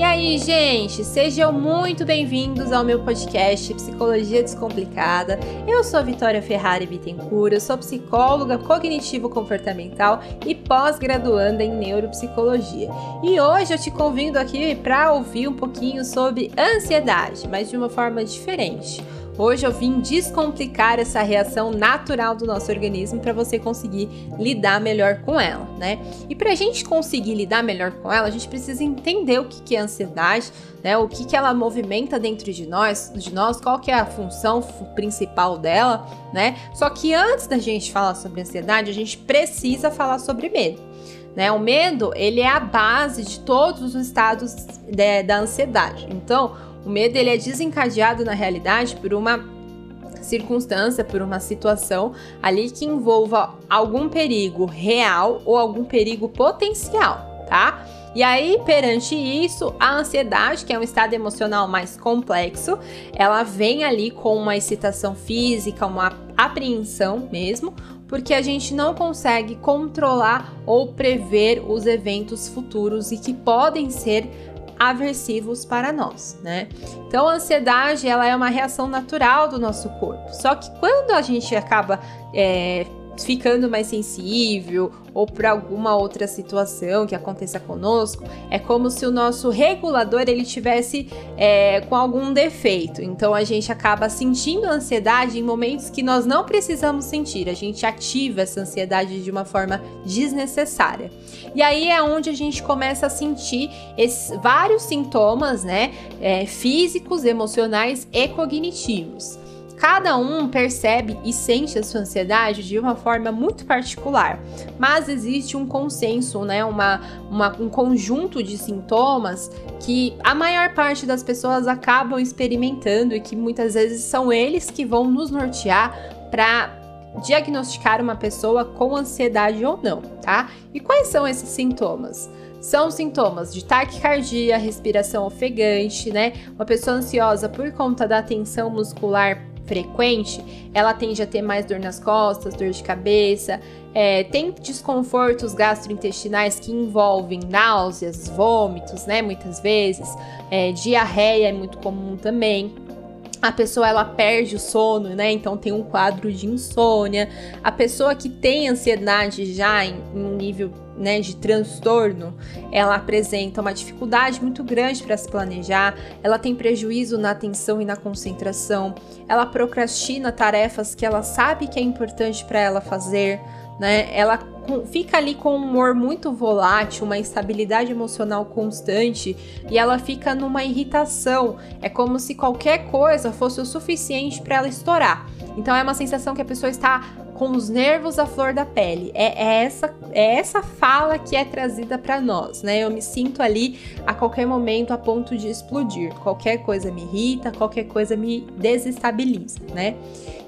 E aí, gente, sejam muito bem-vindos ao meu podcast Psicologia Descomplicada. Eu sou Vitória Ferrari Bittencourt, eu sou psicóloga cognitivo-comportamental e pós-graduanda em neuropsicologia. E hoje eu te convido aqui para ouvir um pouquinho sobre ansiedade, mas de uma forma diferente. Hoje eu vim descomplicar essa reação natural do nosso organismo para você conseguir lidar melhor com ela, né? E para a gente conseguir lidar melhor com ela, a gente precisa entender o que é ansiedade, né? O que, que ela movimenta dentro de nós, de nós, qual que é a função principal dela, né? Só que antes da gente falar sobre ansiedade, a gente precisa falar sobre medo. Né? O medo ele é a base de todos os estados de, da ansiedade. Então, o medo ele é desencadeado na realidade por uma circunstância, por uma situação ali que envolva algum perigo real ou algum perigo potencial, tá? E aí, perante isso, a ansiedade, que é um estado emocional mais complexo, ela vem ali com uma excitação física, uma apreensão mesmo, porque a gente não consegue controlar ou prever os eventos futuros e que podem ser aversivos para nós, né? Então, a ansiedade ela é uma reação natural do nosso corpo. Só que quando a gente acaba é, ficando mais sensível ou por alguma outra situação que aconteça conosco, é como se o nosso regulador ele tivesse é, com algum defeito. Então a gente acaba sentindo ansiedade em momentos que nós não precisamos sentir. A gente ativa essa ansiedade de uma forma desnecessária. E aí é onde a gente começa a sentir esses vários sintomas, né, é, físicos, emocionais e cognitivos. Cada um percebe e sente a sua ansiedade de uma forma muito particular, mas existe um consenso, né, uma, uma, um conjunto de sintomas que a maior parte das pessoas acabam experimentando e que muitas vezes são eles que vão nos nortear para diagnosticar uma pessoa com ansiedade ou não, tá? E quais são esses sintomas? São sintomas de taquicardia, respiração ofegante, né? Uma pessoa ansiosa por conta da tensão muscular frequente, ela tende a ter mais dor nas costas, dor de cabeça, é, tem desconfortos gastrointestinais que envolvem náuseas, vômitos, né? Muitas vezes, é, diarreia é muito comum também a pessoa ela perde o sono, né? Então tem um quadro de insônia. A pessoa que tem ansiedade já em, em um nível né, de transtorno, ela apresenta uma dificuldade muito grande para se planejar, ela tem prejuízo na atenção e na concentração, ela procrastina tarefas que ela sabe que é importante para ela fazer, né? Ela fica ali com um humor muito volátil, uma instabilidade emocional constante e ela fica numa irritação. É como se qualquer coisa fosse o suficiente para ela estourar. Então é uma sensação que a pessoa está com os nervos à flor da pele. É, é essa é essa fala que é trazida para nós, né? Eu me sinto ali a qualquer momento a ponto de explodir. Qualquer coisa me irrita, qualquer coisa me desestabiliza, né?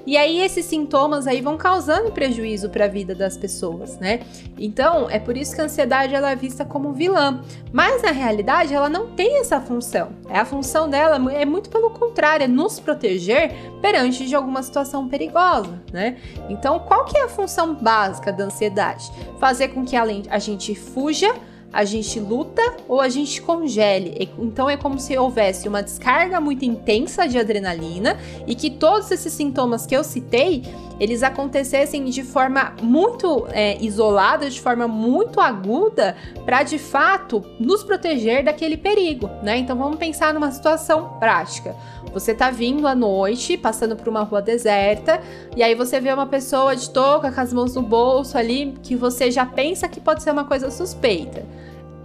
E aí esses sintomas aí vão causando prejuízo para a vida das pessoas, né? Então, é por isso que a ansiedade ela é vista como vilã, mas na realidade ela não tem essa função. É a função dela é muito pelo contrário, é nos proteger perante de alguma situação perigosa, né? Então, qual que é a função básica da ansiedade? Fazer com que a gente fuja a gente luta ou a gente congele. Então é como se houvesse uma descarga muito intensa de adrenalina e que todos esses sintomas que eu citei eles acontecessem de forma muito é, isolada, de forma muito aguda, para de fato nos proteger daquele perigo, né? Então vamos pensar numa situação prática. Você tá vindo à noite, passando por uma rua deserta, e aí você vê uma pessoa de touca com as mãos no bolso ali, que você já pensa que pode ser uma coisa suspeita.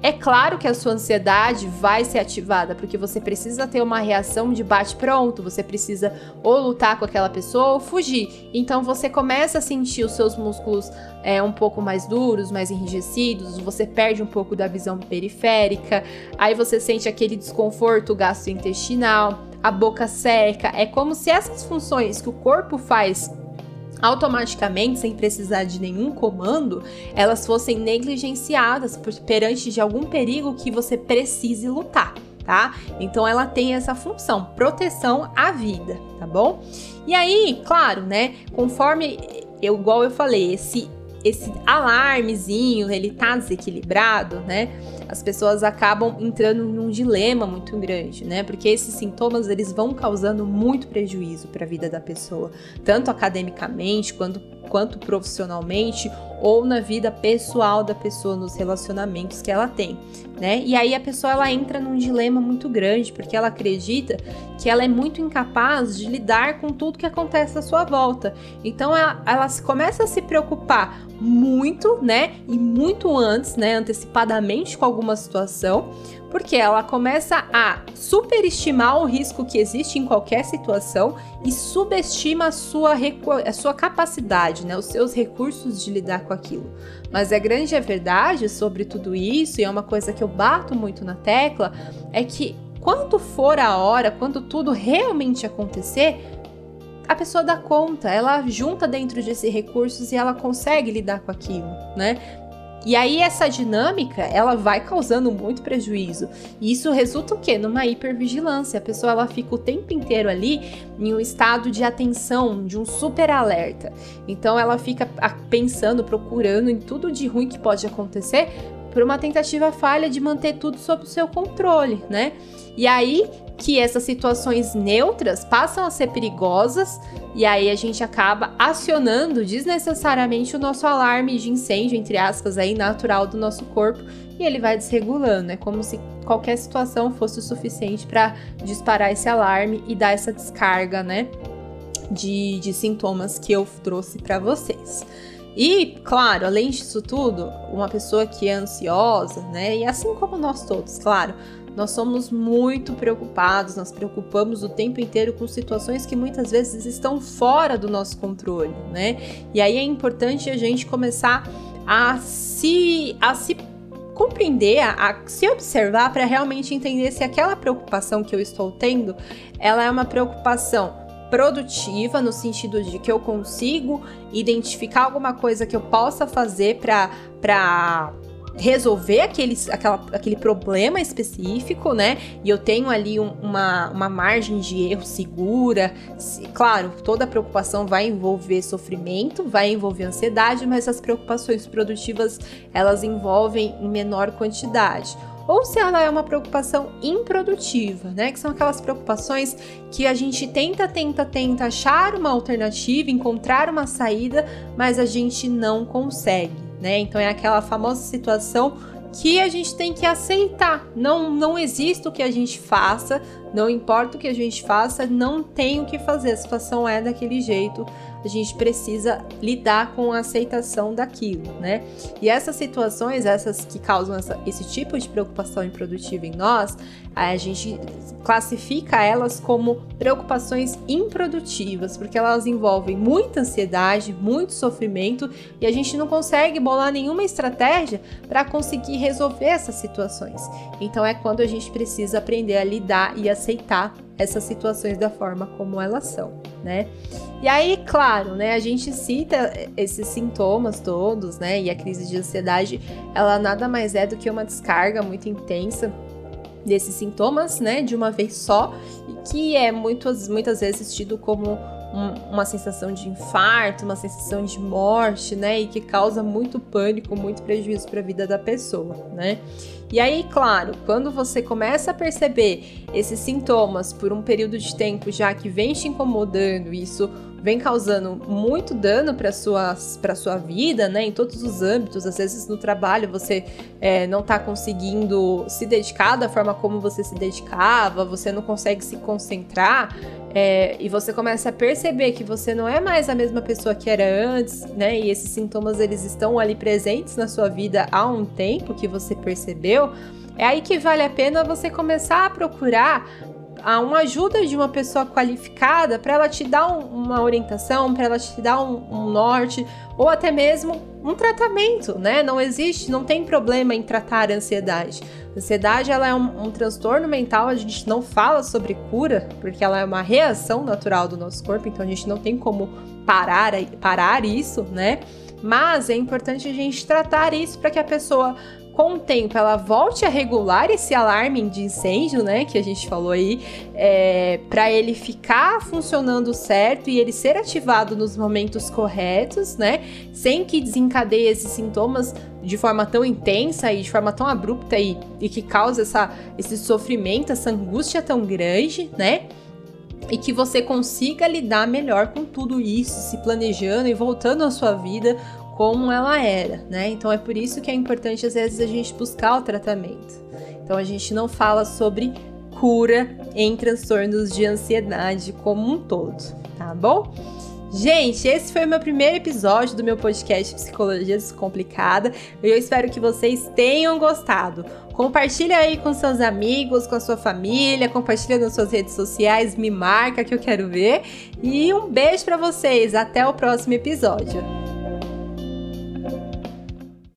É claro que a sua ansiedade vai ser ativada, porque você precisa ter uma reação de bate-pronto, você precisa ou lutar com aquela pessoa ou fugir. Então você começa a sentir os seus músculos é, um pouco mais duros, mais enrijecidos, você perde um pouco da visão periférica, aí você sente aquele desconforto gastrointestinal, a boca seca. É como se essas funções que o corpo faz automaticamente, sem precisar de nenhum comando, elas fossem negligenciadas por, perante de algum perigo que você precise lutar, tá? Então ela tem essa função, proteção à vida, tá bom? E aí, claro, né, conforme eu igual eu falei, esse esse alarmezinho, ele tá desequilibrado, né? As pessoas acabam entrando num dilema muito grande, né? Porque esses sintomas eles vão causando muito prejuízo para a vida da pessoa, tanto academicamente quanto, quanto profissionalmente ou na vida pessoal da pessoa, nos relacionamentos que ela tem, né? E aí a pessoa ela entra num dilema muito grande, porque ela acredita que ela é muito incapaz de lidar com tudo que acontece à sua volta. Então ela, ela começa a se preocupar muito, né? E muito antes, né? Antecipadamente com alguma situação porque ela começa a superestimar o risco que existe em qualquer situação e subestima a sua, a sua capacidade, né, os seus recursos de lidar com aquilo. Mas a grande verdade sobre tudo isso, e é uma coisa que eu bato muito na tecla, é que quando for a hora, quando tudo realmente acontecer, a pessoa dá conta, ela junta dentro desses recursos e ela consegue lidar com aquilo, né? E aí essa dinâmica, ela vai causando muito prejuízo. E isso resulta o quê? Numa hipervigilância. A pessoa ela fica o tempo inteiro ali em um estado de atenção, de um super alerta. Então ela fica pensando, procurando em tudo de ruim que pode acontecer por uma tentativa falha de manter tudo sob o seu controle, né? E aí que essas situações neutras passam a ser perigosas e aí a gente acaba acionando desnecessariamente o nosso alarme de incêndio, entre aspas, aí natural do nosso corpo e ele vai desregulando. É como se qualquer situação fosse o suficiente para disparar esse alarme e dar essa descarga, né? De, de sintomas que eu trouxe para vocês. E, claro, além disso tudo, uma pessoa que é ansiosa, né? E assim como nós todos, claro, nós somos muito preocupados, nós preocupamos o tempo inteiro com situações que muitas vezes estão fora do nosso controle, né? E aí é importante a gente começar a se, a se compreender, a, a se observar para realmente entender se aquela preocupação que eu estou tendo, ela é uma preocupação produtiva no sentido de que eu consigo identificar alguma coisa que eu possa fazer para resolver aquele, aquela, aquele problema específico, né? E eu tenho ali um, uma, uma margem de erro segura. Claro, toda preocupação vai envolver sofrimento, vai envolver ansiedade, mas as preocupações produtivas elas envolvem em menor quantidade ou se ela é uma preocupação improdutiva, né? Que são aquelas preocupações que a gente tenta, tenta, tenta achar uma alternativa, encontrar uma saída, mas a gente não consegue né? Então é aquela famosa situação que a gente tem que aceitar. Não, não existe o que a gente faça, não importa o que a gente faça, não tem o que fazer. A situação é daquele jeito. A gente precisa lidar com a aceitação daquilo, né? E essas situações, essas que causam essa, esse tipo de preocupação improdutiva em nós, a gente classifica elas como preocupações improdutivas, porque elas envolvem muita ansiedade, muito sofrimento e a gente não consegue bolar nenhuma estratégia para conseguir resolver essas situações. Então é quando a gente precisa aprender a lidar e aceitar essas situações da forma como elas são, né? E aí, claro, né, a gente cita esses sintomas todos, né? E a crise de ansiedade, ela nada mais é do que uma descarga muito intensa desses sintomas, né, de uma vez só, e que é muitas, muitas vezes tido como um, uma sensação de infarto, uma sensação de morte, né, e que causa muito pânico, muito prejuízo para a vida da pessoa, né. E aí, claro, quando você começa a perceber esses sintomas por um período de tempo já que vem te incomodando, isso vem causando muito dano para sua para sua vida, né? Em todos os âmbitos. Às vezes no trabalho você é, não está conseguindo se dedicar da forma como você se dedicava, você não consegue se concentrar. É, e você começa a perceber que você não é mais a mesma pessoa que era antes, né? E esses sintomas eles estão ali presentes na sua vida há um tempo que você percebeu. É aí que vale a pena você começar a procurar a uma ajuda de uma pessoa qualificada para ela te dar um, uma orientação, para ela te dar um, um, norte ou até mesmo um tratamento, né? Não existe, não tem problema em tratar a ansiedade. Ansiedade ela é um, um transtorno mental, a gente não fala sobre cura, porque ela é uma reação natural do nosso corpo, então a gente não tem como parar, parar isso, né? Mas é importante a gente tratar isso para que a pessoa com o tempo ela volte a regular esse alarme de incêndio, né, que a gente falou aí, é, para ele ficar funcionando certo e ele ser ativado nos momentos corretos, né, sem que desencadeie esses sintomas de forma tão intensa e de forma tão abrupta e, e que cause essa, esse sofrimento, essa angústia tão grande, né? E que você consiga lidar melhor com tudo isso, se planejando e voltando à sua vida como ela era, né? Então é por isso que é importante às vezes a gente buscar o tratamento. Então a gente não fala sobre cura em transtornos de ansiedade como um todo, tá bom? Gente, esse foi o meu primeiro episódio do meu podcast Psicologia Descomplicada. Eu espero que vocês tenham gostado. Compartilha aí com seus amigos, com a sua família, compartilha nas suas redes sociais, me marca que eu quero ver. E um beijo para vocês, até o próximo episódio.